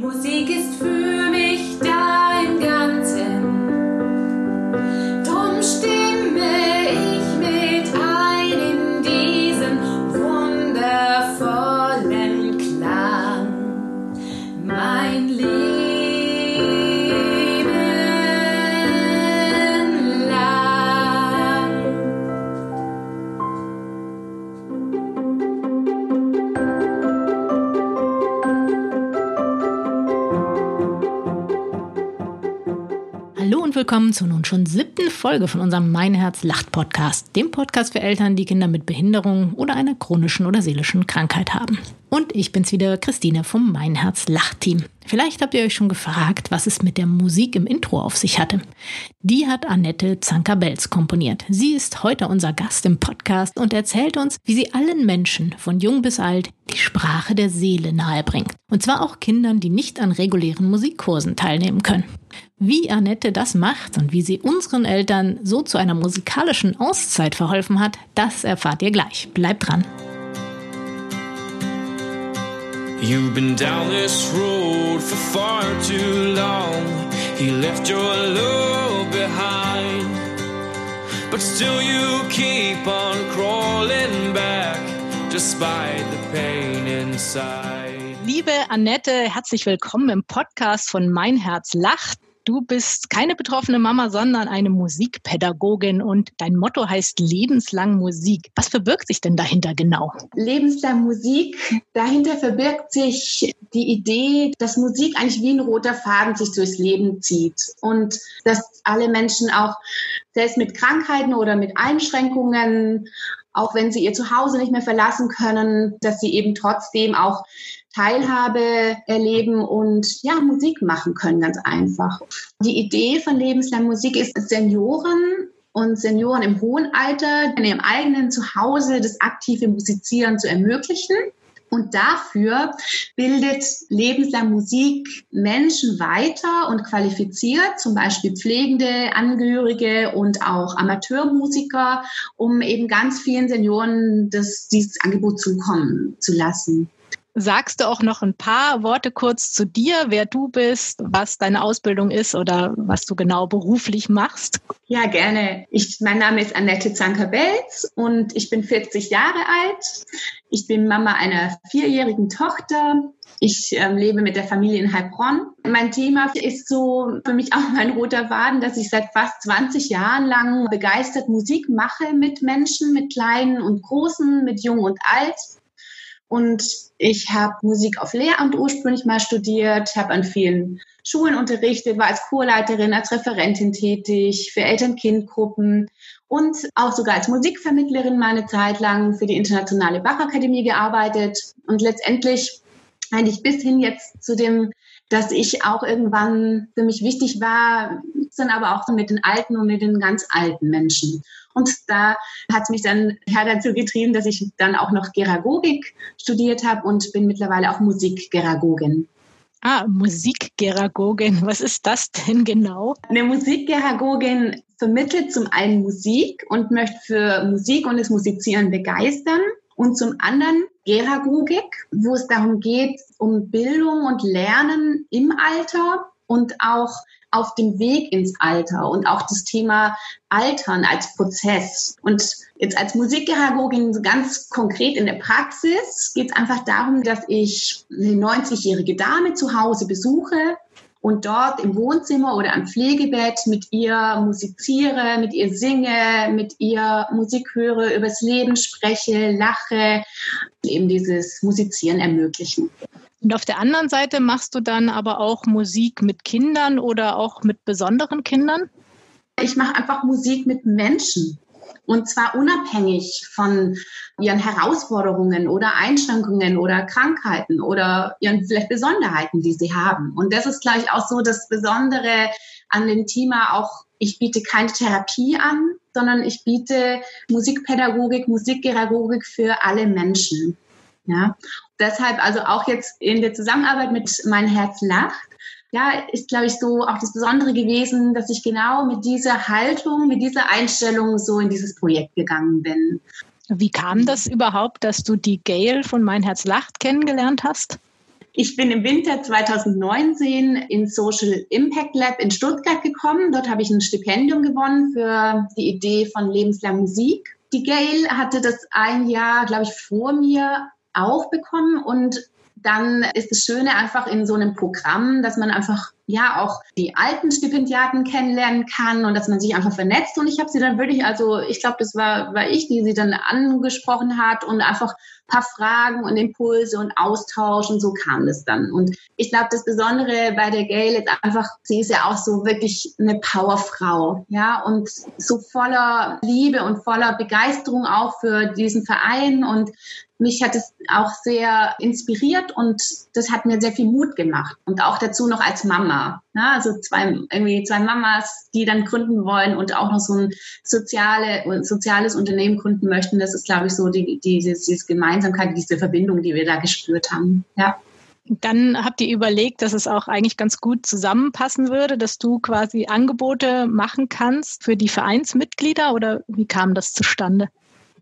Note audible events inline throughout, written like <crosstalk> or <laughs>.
Musik ist für willkommen zur nun schon siebten Folge von unserem Mein Herz lacht Podcast, dem Podcast für Eltern, die Kinder mit Behinderung oder einer chronischen oder seelischen Krankheit haben. Und ich bin's wieder, Christine vom Mein Herz lacht Team. Vielleicht habt ihr euch schon gefragt, was es mit der Musik im Intro auf sich hatte. Die hat Annette Zanker-Belz komponiert. Sie ist heute unser Gast im Podcast und erzählt uns, wie sie allen Menschen, von jung bis alt, die Sprache der Seele nahebringt. Und zwar auch Kindern, die nicht an regulären Musikkursen teilnehmen können. Wie Annette das macht und wie sie unseren Eltern so zu einer musikalischen Auszeit verholfen hat, das erfahrt ihr gleich. Bleibt dran. You've been down this road for far too long. He left your love behind. But still, you keep on crawling back despite the pain inside. Liebe Annette, herzlich willkommen im Podcast von Mein Herz lacht. Du bist keine betroffene Mama, sondern eine Musikpädagogin und dein Motto heißt lebenslang Musik. Was verbirgt sich denn dahinter genau? lebenslang Musik. Dahinter verbirgt sich die Idee, dass Musik eigentlich wie ein roter Faden sich durchs Leben zieht und dass alle Menschen auch selbst mit Krankheiten oder mit Einschränkungen, auch wenn sie ihr Zuhause nicht mehr verlassen können, dass sie eben trotzdem auch Teilhabe erleben und ja, Musik machen können, ganz einfach. Die Idee von lebenslang Musik ist, Senioren und Senioren im hohen Alter in ihrem eigenen Zuhause das aktive Musizieren zu ermöglichen. Und dafür bildet lebenslang Musik Menschen weiter und qualifiziert, zum Beispiel pflegende Angehörige und auch Amateurmusiker, um eben ganz vielen Senioren das, dieses Angebot zukommen zu lassen. Sagst du auch noch ein paar Worte kurz zu dir, wer du bist, was deine Ausbildung ist oder was du genau beruflich machst? Ja, gerne. Ich, mein Name ist Annette Zanker-Belz und ich bin 40 Jahre alt. Ich bin Mama einer vierjährigen Tochter. Ich ähm, lebe mit der Familie in Heilbronn. Mein Thema ist so für mich auch mein roter Faden, dass ich seit fast 20 Jahren lang begeistert Musik mache mit Menschen, mit Kleinen und Großen, mit Jung und Alt. Und ich habe Musik auf Lehramt ursprünglich mal studiert, habe an vielen Schulen unterrichtet, war als Chorleiterin, als Referentin tätig für Eltern-Kind-Gruppen und auch sogar als Musikvermittlerin mal eine Zeit lang für die Internationale Bachakademie gearbeitet. Und letztendlich eigentlich bis hin jetzt zu dem, dass ich auch irgendwann für mich wichtig war, dann aber auch so mit den alten und mit den ganz alten Menschen. Und da hat es mich dann ja, dazu getrieben, dass ich dann auch noch Geragogik studiert habe und bin mittlerweile auch Musikgeragogin. Ah, Musikgeragogin. Was ist das denn genau? Eine Musikgeragogin vermittelt zum einen Musik und möchte für Musik und das Musizieren begeistern. Und zum anderen Geragogik, wo es darum geht, um Bildung und Lernen im Alter und auch auf dem Weg ins Alter und auch das Thema Altern als Prozess. Und jetzt als Musikgeragogin ganz konkret in der Praxis geht es einfach darum, dass ich eine 90-jährige Dame zu Hause besuche und dort im Wohnzimmer oder am Pflegebett mit ihr musiziere, mit ihr singe, mit ihr Musik höre, übers Leben spreche, lache, eben dieses Musizieren ermöglichen. Und auf der anderen Seite machst du dann aber auch Musik mit Kindern oder auch mit besonderen Kindern? Ich mache einfach Musik mit Menschen. Und zwar unabhängig von ihren Herausforderungen oder Einschränkungen oder Krankheiten oder ihren vielleicht Besonderheiten, die sie haben. Und das ist gleich auch so das Besondere an dem Thema auch, ich biete keine Therapie an, sondern ich biete Musikpädagogik, Musikgeragogik für alle Menschen. Ja, deshalb also auch jetzt in der Zusammenarbeit mit Mein Herz lacht, ja, ist, glaube ich, so auch das Besondere gewesen, dass ich genau mit dieser Haltung, mit dieser Einstellung so in dieses Projekt gegangen bin. Wie kam das überhaupt, dass du die Gail von Mein Herz lacht kennengelernt hast? Ich bin im Winter 2019 ins Social Impact Lab in Stuttgart gekommen. Dort habe ich ein Stipendium gewonnen für die Idee von lebenslang Musik. Die Gail hatte das ein Jahr, glaube ich, vor mir auch bekommen und dann ist das Schöne einfach in so einem Programm, dass man einfach ja auch die alten Stipendiaten kennenlernen kann und dass man sich einfach vernetzt. Und ich habe sie dann wirklich, also ich glaube, das war, war ich, die sie dann angesprochen hat und einfach paar Fragen und Impulse und Austausch und so kam das dann. Und ich glaube, das Besondere bei der Gail ist einfach, sie ist ja auch so wirklich eine Powerfrau, ja, und so voller Liebe und voller Begeisterung auch für diesen Verein und mich hat es auch sehr inspiriert und das hat mir sehr viel Mut gemacht. Und auch dazu noch als Mama. Ja, also zwei, irgendwie zwei Mamas, die dann gründen wollen und auch noch so ein soziale, soziales Unternehmen gründen möchten. Das ist, glaube ich, so die, die, diese Gemeinsamkeit, diese Verbindung, die wir da gespürt haben. Ja. Dann habt ihr überlegt, dass es auch eigentlich ganz gut zusammenpassen würde, dass du quasi Angebote machen kannst für die Vereinsmitglieder oder wie kam das zustande?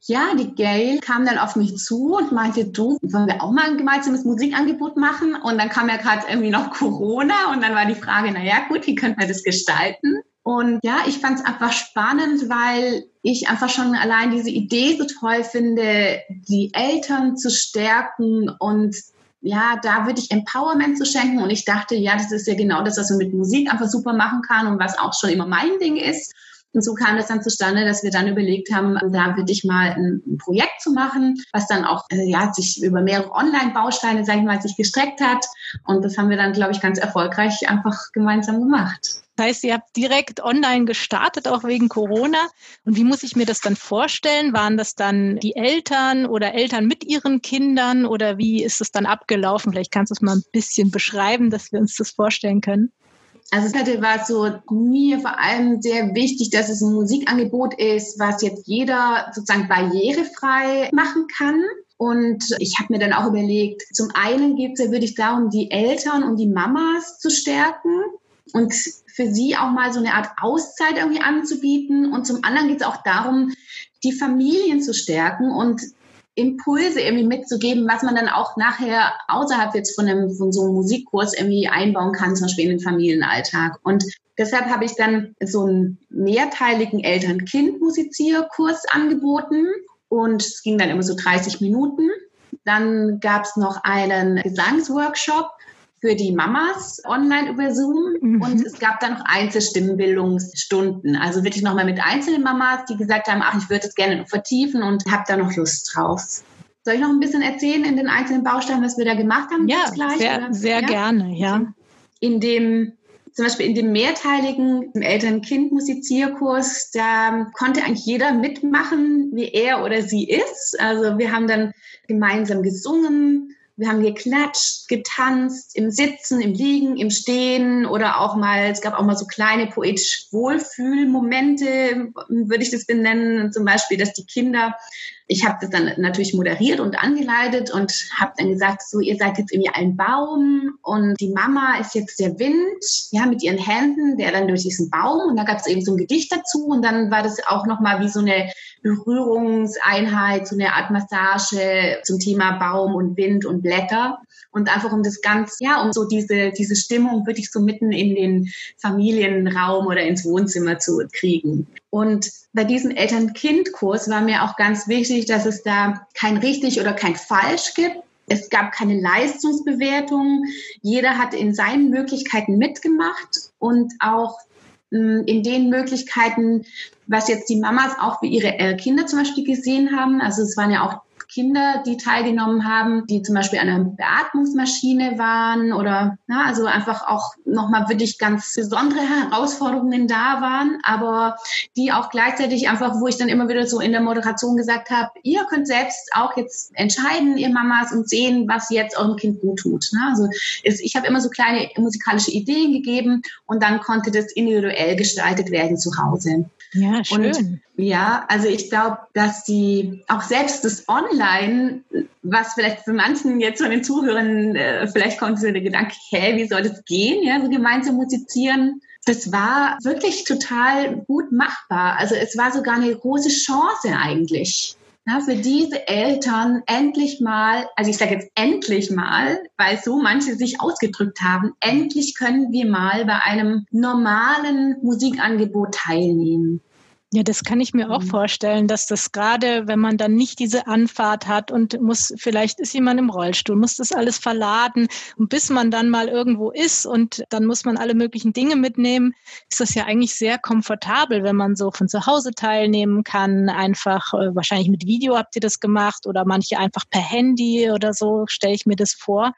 Ja, die Gail kam dann auf mich zu und meinte, du, wollen wir auch mal ein gemeinsames Musikangebot machen? Und dann kam ja gerade irgendwie noch Corona und dann war die Frage, na ja, gut, wie könnte man das gestalten? Und ja, ich fand es einfach spannend, weil ich einfach schon allein diese Idee so toll finde, die Eltern zu stärken und ja, da würde ich Empowerment zu schenken. Und ich dachte, ja, das ist ja genau das, was man mit Musik einfach super machen kann und was auch schon immer mein Ding ist. Und so kam das dann zustande, dass wir dann überlegt haben, da würde ich mal ein, ein Projekt zu machen, was dann auch äh, ja, sich über mehrere Online-Bausteine, sag ich mal, sich gestreckt hat. Und das haben wir dann, glaube ich, ganz erfolgreich einfach gemeinsam gemacht. Das heißt, ihr habt direkt online gestartet, auch wegen Corona. Und wie muss ich mir das dann vorstellen? Waren das dann die Eltern oder Eltern mit ihren Kindern oder wie ist es dann abgelaufen? Vielleicht kannst du es mal ein bisschen beschreiben, dass wir uns das vorstellen können. Also es war so mir vor allem sehr wichtig, dass es ein Musikangebot ist, was jetzt jeder sozusagen barrierefrei machen kann. Und ich habe mir dann auch überlegt, zum einen geht es, würde ich darum, die Eltern und die Mamas zu stärken und für sie auch mal so eine Art Auszeit irgendwie anzubieten. Und zum anderen geht es auch darum, die Familien zu stärken und Impulse irgendwie mitzugeben, was man dann auch nachher außerhalb jetzt von, einem, von so einem Musikkurs irgendwie einbauen kann, zum Beispiel in den Familienalltag. Und deshalb habe ich dann so einen mehrteiligen Eltern-Kind-Musizierkurs angeboten und es ging dann immer so 30 Minuten. Dann gab es noch einen Gesangsworkshop für die Mamas online über Zoom mhm. und es gab dann noch Einzelstimmenbildungsstunden. Also wirklich nochmal mit einzelnen Mamas, die gesagt haben, ach, ich würde es gerne noch vertiefen und habe da noch Lust drauf. Soll ich noch ein bisschen erzählen in den einzelnen Bausteinen, was wir da gemacht haben? Ja, gleich, sehr, sehr ja? gerne, ja. In dem zum Beispiel in dem mehrteiligen Eltern-Kind-Musizierkurs, da konnte eigentlich jeder mitmachen, wie er oder sie ist. Also wir haben dann gemeinsam gesungen, wir haben geklatscht, getanzt, im Sitzen, im Liegen, im Stehen oder auch mal, es gab auch mal so kleine poetisch Wohlfühlmomente, würde ich das benennen. Zum Beispiel, dass die Kinder ich habe das dann natürlich moderiert und angeleitet und habe dann gesagt, so ihr seid jetzt irgendwie ein Baum und die Mama ist jetzt der Wind, ja, mit ihren Händen, der dann durch diesen Baum und da gab es eben so ein Gedicht dazu und dann war das auch nochmal wie so eine Berührungseinheit, so eine Art Massage zum Thema Baum und Wind und Blätter und einfach um das ganz, ja, um so diese, diese Stimmung wirklich so mitten in den Familienraum oder ins Wohnzimmer zu kriegen. Und bei diesem Eltern-Kind-Kurs war mir auch ganz wichtig, dass es da kein richtig oder kein falsch gibt. Es gab keine Leistungsbewertung. Jeder hat in seinen Möglichkeiten mitgemacht und auch hm, in den Möglichkeiten, was jetzt die Mamas auch für ihre äh, Kinder zum Beispiel gesehen haben. Also es waren ja auch Kinder, die teilgenommen haben, die zum Beispiel an einer Beatmungsmaschine waren oder na, also einfach auch nochmal wirklich ganz besondere Herausforderungen da waren, aber die auch gleichzeitig einfach, wo ich dann immer wieder so in der Moderation gesagt habe, ihr könnt selbst auch jetzt entscheiden, ihr Mamas, und sehen, was jetzt eurem Kind gut tut. Ne? Also ich habe immer so kleine musikalische Ideen gegeben und dann konnte das individuell gestaltet werden zu Hause. Ja, <laughs> schön. Und ja, also ich glaube, dass die auch selbst das Online, was vielleicht für manchen jetzt von den Zuhörern, äh, vielleicht kommt so der Gedanke, hä, wie soll das gehen, ja, so gemeinsam musizieren. Das war wirklich total gut machbar. Also es war sogar eine große Chance eigentlich. Ja, für diese Eltern endlich mal, also ich sage jetzt endlich mal, weil so manche sich ausgedrückt haben, endlich können wir mal bei einem normalen Musikangebot teilnehmen. Ja, das kann ich mir auch mhm. vorstellen, dass das gerade, wenn man dann nicht diese Anfahrt hat und muss, vielleicht ist jemand im Rollstuhl, muss das alles verladen und bis man dann mal irgendwo ist und dann muss man alle möglichen Dinge mitnehmen, ist das ja eigentlich sehr komfortabel, wenn man so von zu Hause teilnehmen kann, einfach äh, wahrscheinlich mit Video habt ihr das gemacht oder manche einfach per Handy oder so, stelle ich mir das vor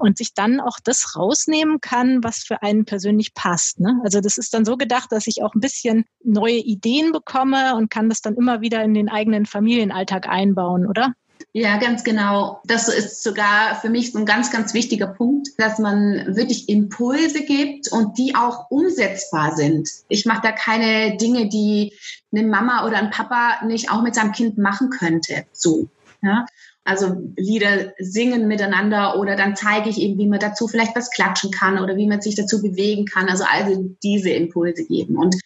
und sich dann auch das rausnehmen kann, was für einen persönlich passt. Ne? Also das ist dann so gedacht, dass ich auch ein bisschen neue Ideen bekomme und kann das dann immer wieder in den eigenen Familienalltag einbauen, oder? Ja, ganz genau. Das ist sogar für mich so ein ganz, ganz wichtiger Punkt, dass man wirklich Impulse gibt und die auch umsetzbar sind. Ich mache da keine Dinge, die eine Mama oder ein Papa nicht auch mit seinem Kind machen könnte. So. Ja? Also Lieder singen miteinander oder dann zeige ich eben, wie man dazu vielleicht was klatschen kann oder wie man sich dazu bewegen kann. Also also diese Impulse geben. Und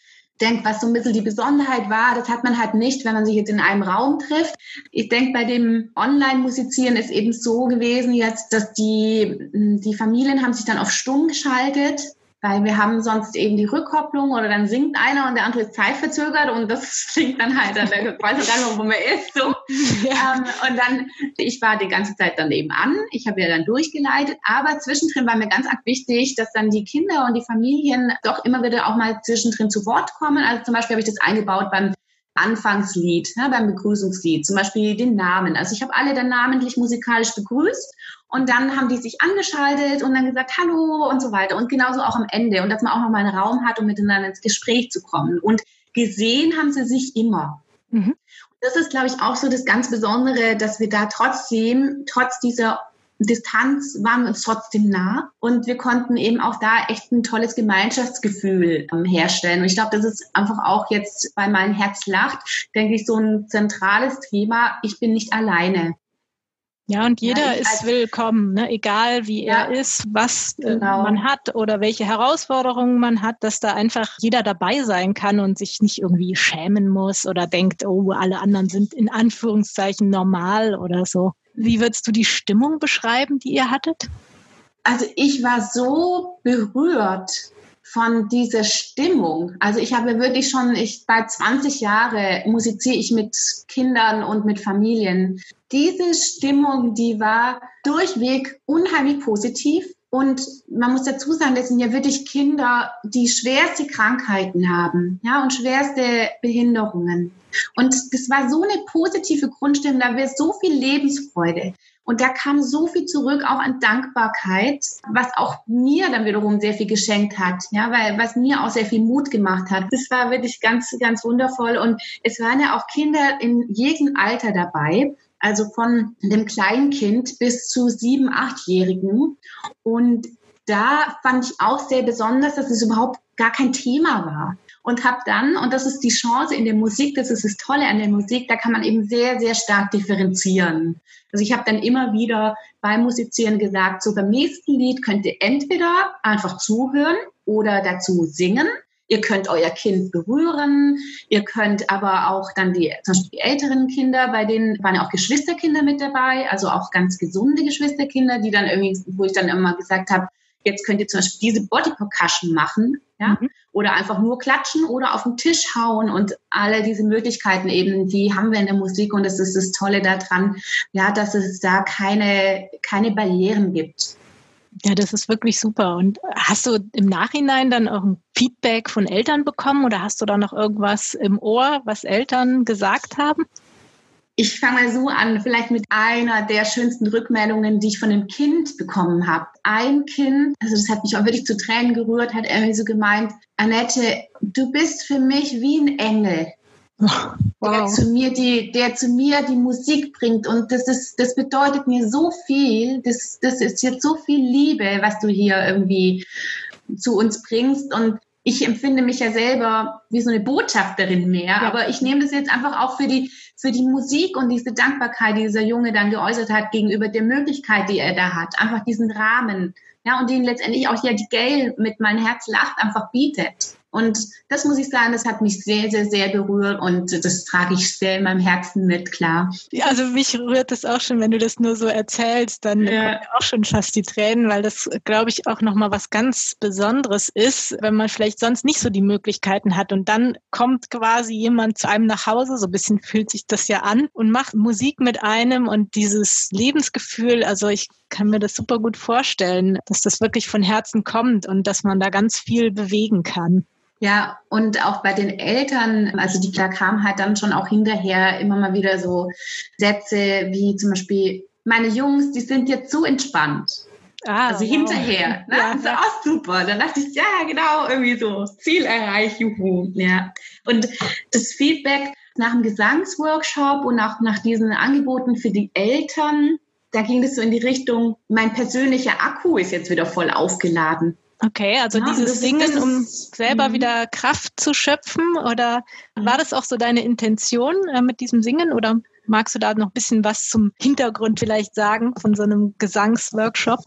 denke, was so ein bisschen die Besonderheit war, das hat man halt nicht, wenn man sich jetzt in einem Raum trifft. Ich denke, bei dem Online-Musizieren ist eben so gewesen jetzt, dass die, die Familien haben sich dann auf stumm geschaltet weil wir haben sonst eben die Rückkopplung oder dann singt einer und der andere ist zeitverzögert und das <laughs> klingt dann halt, dann weiß auch gar nicht mehr, wo man ist. So. <laughs> Ja. Ähm, und dann, ich war die ganze Zeit daneben an, ich habe ja dann durchgeleitet, aber zwischendrin war mir ganz wichtig, dass dann die Kinder und die Familien doch immer wieder auch mal zwischendrin zu Wort kommen. Also zum Beispiel habe ich das eingebaut beim Anfangslied, ne, beim Begrüßungslied, zum Beispiel den Namen. Also ich habe alle dann namentlich musikalisch begrüßt und dann haben die sich angeschaltet und dann gesagt, hallo und so weiter. Und genauso auch am Ende. Und dass man auch noch mal einen Raum hat, um miteinander ins Gespräch zu kommen. Und gesehen haben sie sich immer. Mhm. Das ist, glaube ich, auch so das ganz Besondere, dass wir da trotzdem, trotz dieser Distanz waren wir uns trotzdem nah und wir konnten eben auch da echt ein tolles Gemeinschaftsgefühl ähm, herstellen. Und ich glaube, das ist einfach auch jetzt bei meinem Herz lacht, denke ich, so ein zentrales Thema. Ich bin nicht alleine. Ja, und jeder ja, ist willkommen, ne? egal wie ja, er ist, was äh, genau. man hat oder welche Herausforderungen man hat, dass da einfach jeder dabei sein kann und sich nicht irgendwie schämen muss oder denkt, oh, alle anderen sind in Anführungszeichen normal oder so. Wie würdest du die Stimmung beschreiben, die ihr hattet? Also ich war so berührt von dieser Stimmung. Also ich habe wirklich schon, ich bei 20 Jahre musiziere ich mit Kindern und mit Familien. Diese Stimmung, die war durchweg unheimlich positiv. Und man muss dazu sagen, das sind ja wirklich Kinder, die schwerste Krankheiten haben, ja, und schwerste Behinderungen. Und das war so eine positive Grundstimmung, da wäre so viel Lebensfreude. Und da kam so viel zurück, auch an Dankbarkeit, was auch mir dann wiederum sehr viel geschenkt hat, ja, weil was mir auch sehr viel Mut gemacht hat. Das war wirklich ganz, ganz wundervoll. Und es waren ja auch Kinder in jedem Alter dabei also von dem Kleinkind bis zu sieben, achtjährigen. Und da fand ich auch sehr besonders, dass es überhaupt gar kein Thema war. Und habe dann, und das ist die Chance in der Musik, das ist das Tolle an der Musik, da kann man eben sehr, sehr stark differenzieren. Also ich habe dann immer wieder beim Musizieren gesagt, so beim nächsten Lied könnt ihr entweder einfach zuhören oder dazu singen Ihr könnt euer Kind berühren. Ihr könnt aber auch dann die, zum Beispiel die älteren Kinder, bei denen waren ja auch Geschwisterkinder mit dabei, also auch ganz gesunde Geschwisterkinder, die dann irgendwie, wo ich dann immer gesagt habe, jetzt könnt ihr zum Beispiel diese Body Percussion machen, ja, mhm. oder einfach nur klatschen oder auf den Tisch hauen und alle diese Möglichkeiten eben, die haben wir in der Musik und das ist das Tolle daran, ja, dass es da keine, keine Barrieren gibt. Ja, das ist wirklich super. Und hast du im Nachhinein dann auch ein Feedback von Eltern bekommen oder hast du da noch irgendwas im Ohr, was Eltern gesagt haben? Ich fange mal so an, vielleicht mit einer der schönsten Rückmeldungen, die ich von einem Kind bekommen habe. Ein Kind, also das hat mich auch wirklich zu Tränen gerührt, hat irgendwie so gemeint, Annette, du bist für mich wie ein Engel. Wow. Der zu mir die, der zu mir die Musik bringt und das ist, das bedeutet mir so viel. Das, das ist jetzt so viel Liebe, was du hier irgendwie zu uns bringst und ich empfinde mich ja selber wie so eine Botschafterin mehr, ja. aber ich nehme das jetzt einfach auch für die, für die Musik und diese Dankbarkeit, die dieser Junge dann geäußert hat gegenüber der Möglichkeit, die er da hat. Einfach diesen Rahmen. Ja, und den letztendlich auch ja die Gail mit mein Herz lacht einfach bietet. Und das muss ich sagen, das hat mich sehr, sehr, sehr berührt und das trage ich sehr in meinem Herzen mit, klar. Ja, also mich rührt das auch schon, wenn du das nur so erzählst, dann ja. auch schon fast die Tränen, weil das, glaube ich, auch nochmal was ganz Besonderes ist, wenn man vielleicht sonst nicht so die Möglichkeiten hat und dann kommt quasi jemand zu einem nach Hause, so ein bisschen fühlt sich das ja an und macht Musik mit einem und dieses Lebensgefühl, also ich kann mir das super gut vorstellen, dass das wirklich von Herzen kommt und dass man da ganz viel bewegen kann. Ja, und auch bei den Eltern, also die da kamen halt dann schon auch hinterher immer mal wieder so Sätze wie zum Beispiel, meine Jungs, die sind jetzt so entspannt. Ah, also wow. hinterher. <laughs> Ne? Ja, das ist auch super. Dann dachte ich, ja, genau, irgendwie so, Ziel erreicht, juhu. Ja. Und das Feedback nach dem Gesangsworkshop und auch nach diesen Angeboten für die Eltern, da ging es so in die Richtung, mein persönlicher Akku ist jetzt wieder voll aufgeladen. Okay, also ja, dieses Singen, um selber mhm. wieder Kraft zu schöpfen, oder mhm. war das auch so deine Intention äh, mit diesem Singen oder magst du da noch ein bisschen was zum Hintergrund vielleicht sagen von so einem Gesangsworkshop?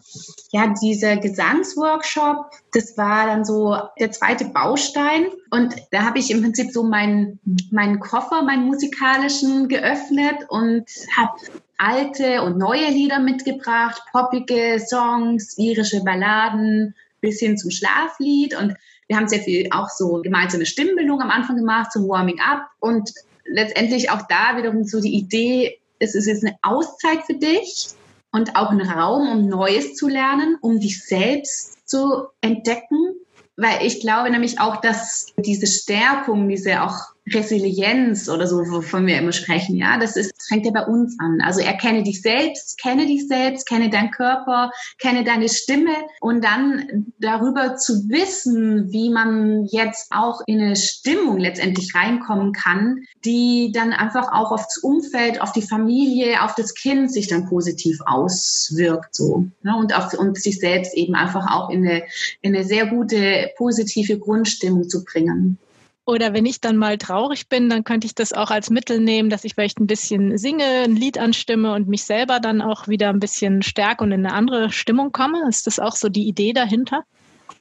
Ja, dieser Gesangsworkshop, das war dann so der zweite Baustein und da habe ich im Prinzip so meinen meinen Koffer, meinen musikalischen geöffnet und habe alte und neue Lieder mitgebracht, poppige Songs, irische Balladen, bis hin zum Schlaflied. Und wir haben sehr viel auch so gemeinsame Stimmbildung am Anfang gemacht, zum Warming Up. Und letztendlich auch da wiederum so die Idee, es ist jetzt eine Auszeit für dich und auch ein Raum, um Neues zu lernen, um dich selbst zu entdecken. Weil ich glaube nämlich auch, dass diese Stärkung, diese auch Resilienz oder so, wovon wir immer sprechen, ja, das ist, das fängt ja bei uns an. Also erkenne dich selbst, kenne dich selbst, kenne deinen Körper, kenne deine Stimme und dann darüber zu wissen, wie man jetzt auch in eine Stimmung letztendlich reinkommen kann, die dann einfach auch aufs Umfeld, auf die Familie, auf das Kind sich dann positiv auswirkt, so, ne, und auf, und sich selbst eben einfach auch in eine, in eine sehr gute, positive Grundstimmung zu bringen. Oder wenn ich dann mal traurig bin, dann könnte ich das auch als Mittel nehmen, dass ich vielleicht ein bisschen singe, ein Lied anstimme und mich selber dann auch wieder ein bisschen stärke und in eine andere Stimmung komme. Ist das auch so die Idee dahinter?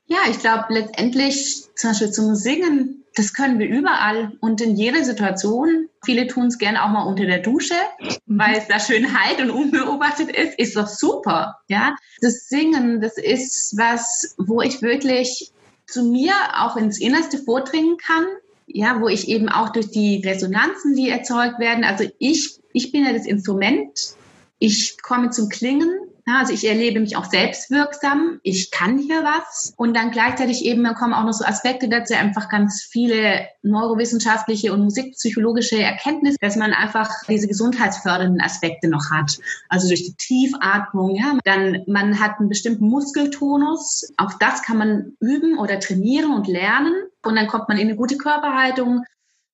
Ja, ich glaube letztendlich zum Beispiel zum Singen, das können wir überall und in jeder Situation. Viele tun es gerne auch mal unter der Dusche, mhm. weil es da schön halt und unbeobachtet ist. Ist doch super, ja. Das Singen, das ist was, wo ich wirklich zu mir auch ins Innerste vordringen kann, ja, wo ich eben auch durch die Resonanzen, die erzeugt werden, also ich, ich bin ja das Instrument, ich komme zum Klingen also ich erlebe mich auch selbstwirksam, ich kann hier was. Und dann gleichzeitig eben kommen auch noch so Aspekte dazu, einfach ganz viele neurowissenschaftliche und musikpsychologische Erkenntnisse, dass man einfach diese gesundheitsfördernden Aspekte noch hat. Also durch die Tiefatmung, ja, dann man hat einen bestimmten Muskeltonus, auch das kann man üben oder trainieren und lernen. Und dann kommt man in eine gute Körperhaltung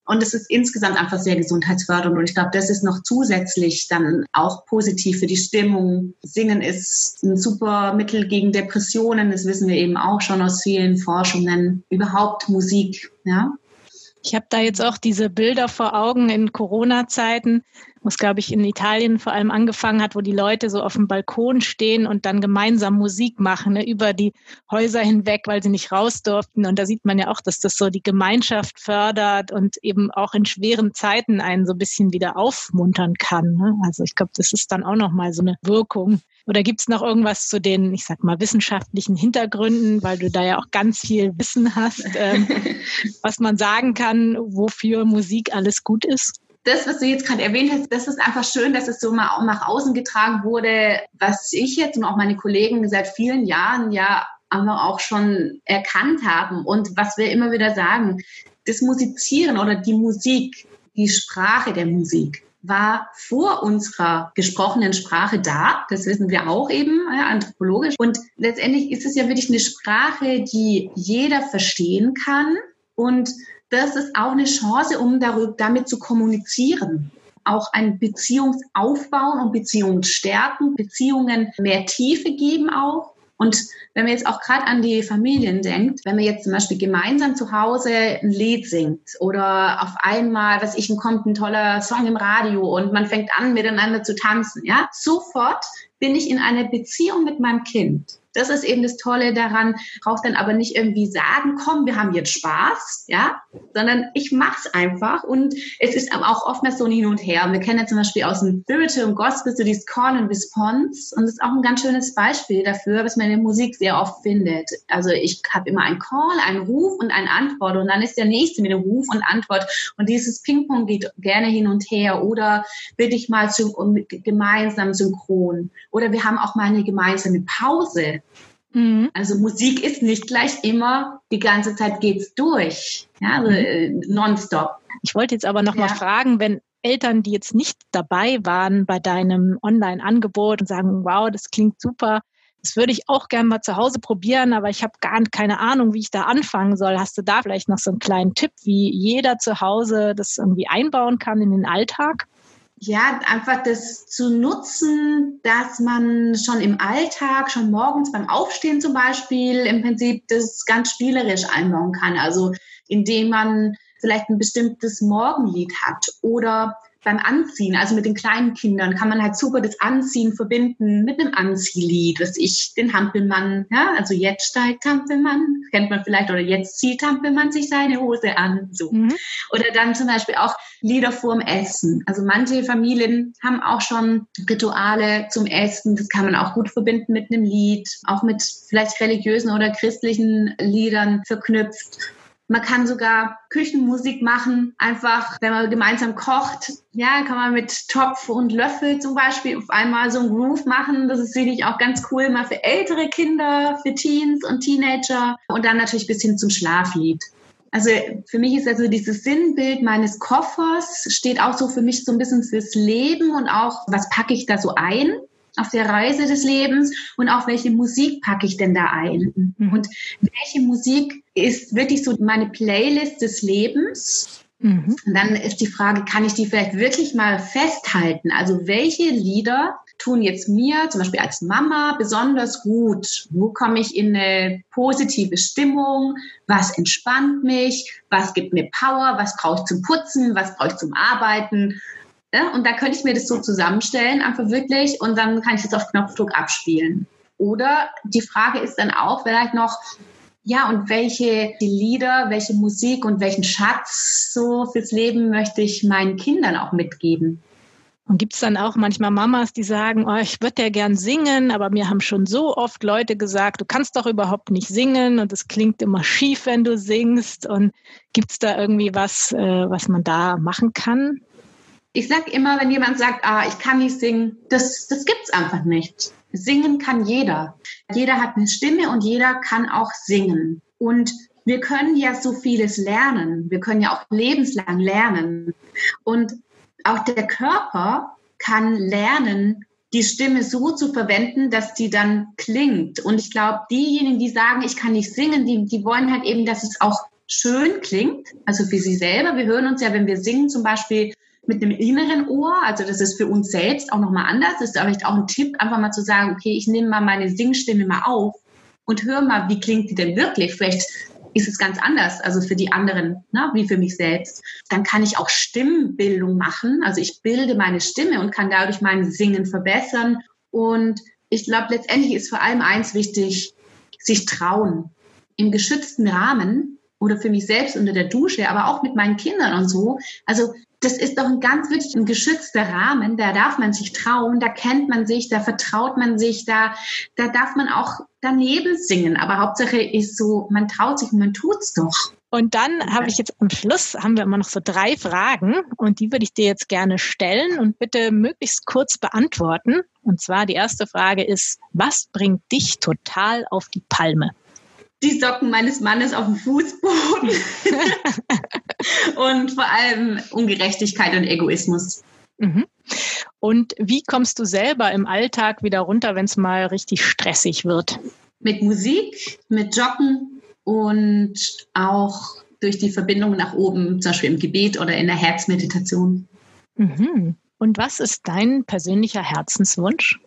und es ist insgesamt einfach sehr gesundheitsfördernd. Und ich glaube, das ist noch zusätzlich dann auch positiv für die Stimmung. Singen ist ein super Mittel gegen Depressionen. Das wissen wir eben auch schon aus vielen Forschungen. Überhaupt Musik, ja. Ich habe da jetzt auch diese Bilder vor Augen in Corona-Zeiten, wo es, glaube ich, in Italien vor allem angefangen hat, wo die Leute so auf dem Balkon stehen und dann gemeinsam Musik machen, ne, über die Häuser hinweg, weil sie nicht raus durften. Und da sieht man ja auch, dass das so die Gemeinschaft fördert und eben auch in schweren Zeiten einen so ein bisschen wieder aufmuntern kann. Ne? Also ich glaube, das ist dann auch nochmal so eine Wirkung. Oder gibt es noch irgendwas zu den, ich sag mal, wissenschaftlichen Hintergründen, weil du da ja auch ganz viel Wissen hast, ähm, <laughs> was man sagen kann, wofür Musik alles gut ist? Das, was du jetzt gerade erwähnt hast, das ist einfach schön, dass es so mal auch nach außen getragen wurde, was ich jetzt und auch meine Kollegen seit vielen Jahren ja aber auch schon erkannt haben und was wir immer wieder sagen, das Musizieren oder die Musik, die Sprache der Musik, war vor unserer gesprochenen Sprache da. Das wissen wir auch eben ja, anthropologisch. Und letztendlich ist es ja wirklich eine Sprache, die jeder verstehen kann. Und das ist auch eine Chance, um darüber, damit zu kommunizieren auch ein Beziehungsaufbauen und Beziehungen stärken, Beziehungen mehr Tiefe geben auch. Und wenn man jetzt auch gerade an die Familien denkt, wenn man jetzt zum Beispiel gemeinsam zu Hause ein Lied singt oder auf einmal, was ich, kommt ein toller Song im Radio und man fängt an, miteinander zu tanzen, ja, sofort bin ich in einer Beziehung mit meinem Kind. Das ist eben das Tolle daran, braucht dann aber nicht irgendwie sagen, komm, wir haben jetzt Spaß, ja, sondern ich mach's einfach und es ist auch oftmals so ein Hin und Her. Und wir kennen ja zum Beispiel aus dem Spiritual und Gospel so dieses Call and Response und das ist auch ein ganz schönes Beispiel dafür, was man in der Musik sehr oft findet. Also ich habe immer einen Call, einen Ruf und eine Antwort und dann ist der nächste mit dem Ruf und Antwort und dieses Ping-Pong geht gerne hin und her oder bitte ich mal zu, gemeinsam synchron oder wir haben auch mal eine gemeinsame Pause Mhm. Also Musik ist nicht gleich immer, die ganze Zeit geht's durch, ja, also, äh, nonstop. Ich wollte jetzt aber noch ja. mal fragen, wenn Eltern, die jetzt nicht dabei waren bei deinem Online-Angebot und sagen, wow, das klingt super, das würde ich auch gerne mal zu Hause probieren, aber ich habe gar keine Ahnung, wie ich da anfangen soll. Hast du da vielleicht noch so einen kleinen Tipp, wie jeder zu Hause das irgendwie einbauen kann in den Alltag? Ja, einfach das zu nutzen, dass man schon im Alltag, schon morgens beim Aufstehen zum Beispiel, im Prinzip das ganz spielerisch einbauen kann. Also indem man vielleicht ein bestimmtes Morgenlied hat oder beim Anziehen, also mit den kleinen Kindern, kann man halt super das Anziehen verbinden mit einem Anziehlied, was ich, den Hampelmann, ja, also jetzt steigt Hampelmann, kennt man vielleicht, oder jetzt zieht Hampelmann sich seine Hose an, so. Mhm. Oder dann zum Beispiel auch Lieder vorm Essen. Also manche Familien haben auch schon Rituale zum Essen, das kann man auch gut verbinden mit einem Lied, auch mit vielleicht religiösen oder christlichen Liedern verknüpft. Man kann sogar Küchenmusik machen, einfach, wenn man gemeinsam kocht. Ja, kann man mit Topf und Löffel zum Beispiel auf einmal so ein Groove machen. Das ist wirklich auch ganz cool, mal für ältere Kinder, für Teens und Teenager und dann natürlich bis hin zum Schlaflied. Also für mich ist also dieses Sinnbild meines Koffers steht auch so für mich so ein bisschen fürs Leben und auch, was packe ich da so ein? Auf der Reise des Lebens und auch welche Musik packe ich denn da ein mhm. und welche Musik ist wirklich so meine Playlist des Lebens. Mhm. Und dann ist die Frage, kann ich die vielleicht wirklich mal festhalten? Also welche Lieder tun jetzt mir zum Beispiel als Mama besonders gut? Wo komme ich in eine positive Stimmung? Was entspannt mich? Was gibt mir Power? Was brauche ich zum Putzen? Was brauche ich zum Arbeiten? Ja, und da könnte ich mir das so zusammenstellen, einfach wirklich, und dann kann ich das auf Knopfdruck abspielen. Oder die Frage ist dann auch vielleicht noch, ja, und welche Lieder, welche Musik und welchen Schatz so fürs Leben möchte ich meinen Kindern auch mitgeben? Und gibt es dann auch manchmal Mamas, die sagen, oh, ich würde ja gern singen, aber mir haben schon so oft Leute gesagt, du kannst doch überhaupt nicht singen und es klingt immer schief, wenn du singst. Und gibt es da irgendwie was, äh, was man da machen kann? Ich sag immer, wenn jemand sagt, ah, ich kann nicht singen, das, das gibt's einfach nicht. Singen kann jeder. Jeder hat eine Stimme und jeder kann auch singen. Und wir können ja so vieles lernen. Wir können ja auch lebenslang lernen. Und auch der Körper kann lernen, die Stimme so zu verwenden, dass die dann klingt. Und ich glaube, diejenigen, die sagen, ich kann nicht singen, die, die wollen halt eben, dass es auch schön klingt, also für sie selber. Wir hören uns ja, wenn wir singen, zum Beispiel mit einem inneren Ohr. Also das ist für uns selbst auch nochmal anders. Das ist vielleicht auch ein Tipp, einfach mal zu sagen, okay, ich nehme mal meine Singstimme mal auf und höre mal, wie klingt die denn wirklich? Vielleicht ist es ganz anders, also für die anderen, ne, wie für mich selbst. Dann kann ich auch Stimmbildung machen. Also ich bilde meine Stimme und kann dadurch mein Singen verbessern. Und ich glaube, letztendlich ist vor allem eins wichtig, sich trauen. Im geschützten Rahmen oder für mich selbst unter der Dusche, aber auch mit meinen Kindern und so. Also das ist doch ein ganz wirklich ein geschützter Rahmen, da darf man sich trauen, da kennt man sich, da vertraut man sich, da, da darf man auch daneben singen. Aber Hauptsache ist so, man traut sich und man tut's doch. Und dann habe ich jetzt am Schluss, haben wir immer noch so drei Fragen und die würde ich dir jetzt gerne stellen und bitte möglichst kurz beantworten. Und zwar die erste Frage ist, was bringt dich total auf die Palme? Die Socken meines Mannes auf dem Fußboden <laughs> und vor allem Ungerechtigkeit und Egoismus. Mhm. Und wie kommst du selber im Alltag wieder runter, wenn es mal richtig stressig wird? Mit Musik, mit Joggen und auch durch die Verbindung nach oben, zum Beispiel im Gebet oder in der Herzmeditation. Mhm. Und was ist dein persönlicher Herzenswunsch?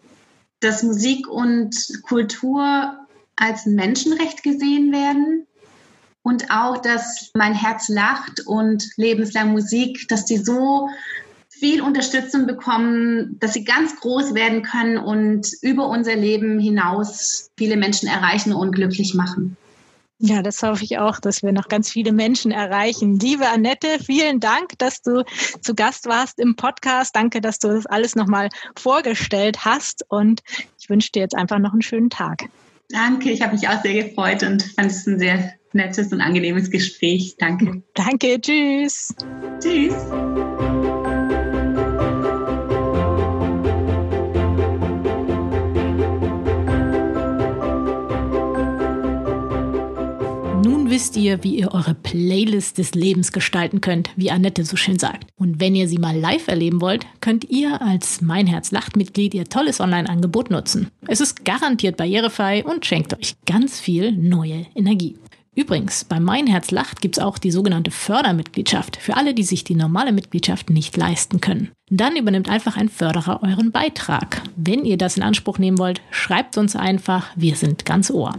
Dass Musik und Kultur als Menschenrecht gesehen werden und auch, dass mein Herz lacht und lebenslang Musik, dass die so viel Unterstützung bekommen, dass sie ganz groß werden können und über unser Leben hinaus viele Menschen erreichen und glücklich machen. Ja, das hoffe ich auch, dass wir noch ganz viele Menschen erreichen. Liebe Annette, vielen Dank, dass du zu Gast warst im Podcast. Danke, dass du das alles nochmal vorgestellt hast. Und ich wünsche dir jetzt einfach noch einen schönen Tag. Danke, ich habe mich auch sehr gefreut und fand es ein sehr nettes und angenehmes Gespräch. Danke. Danke, tschüss. Tschüss. Wisst ihr, wie ihr eure Playlist des Lebens gestalten könnt, wie Annette so schön sagt. Und wenn ihr sie mal live erleben wollt, könnt ihr als Mein Herz lacht Mitglied ihr tolles Online-Angebot nutzen. Es ist garantiert barrierefrei und schenkt euch ganz viel neue Energie. Übrigens, bei Mein Herz lacht gibt es auch die sogenannte Fördermitgliedschaft für alle, die sich die normale Mitgliedschaft nicht leisten können. Dann übernimmt einfach ein Förderer euren Beitrag. Wenn ihr das in Anspruch nehmen wollt, schreibt uns einfach, wir sind ganz ohr.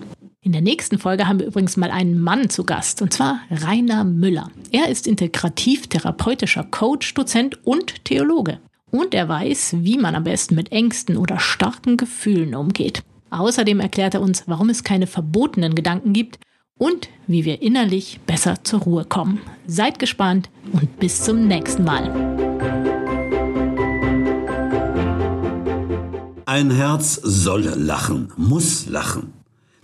In der nächsten Folge haben wir übrigens mal einen Mann zu Gast, und zwar Rainer Müller. Er ist integrativ-therapeutischer Coach, Dozent und Theologe. Und er weiß, wie man am besten mit Ängsten oder starken Gefühlen umgeht. Außerdem erklärt er uns, warum es keine verbotenen Gedanken gibt und wie wir innerlich besser zur Ruhe kommen. Seid gespannt und bis zum nächsten Mal. Ein Herz soll lachen, muss lachen.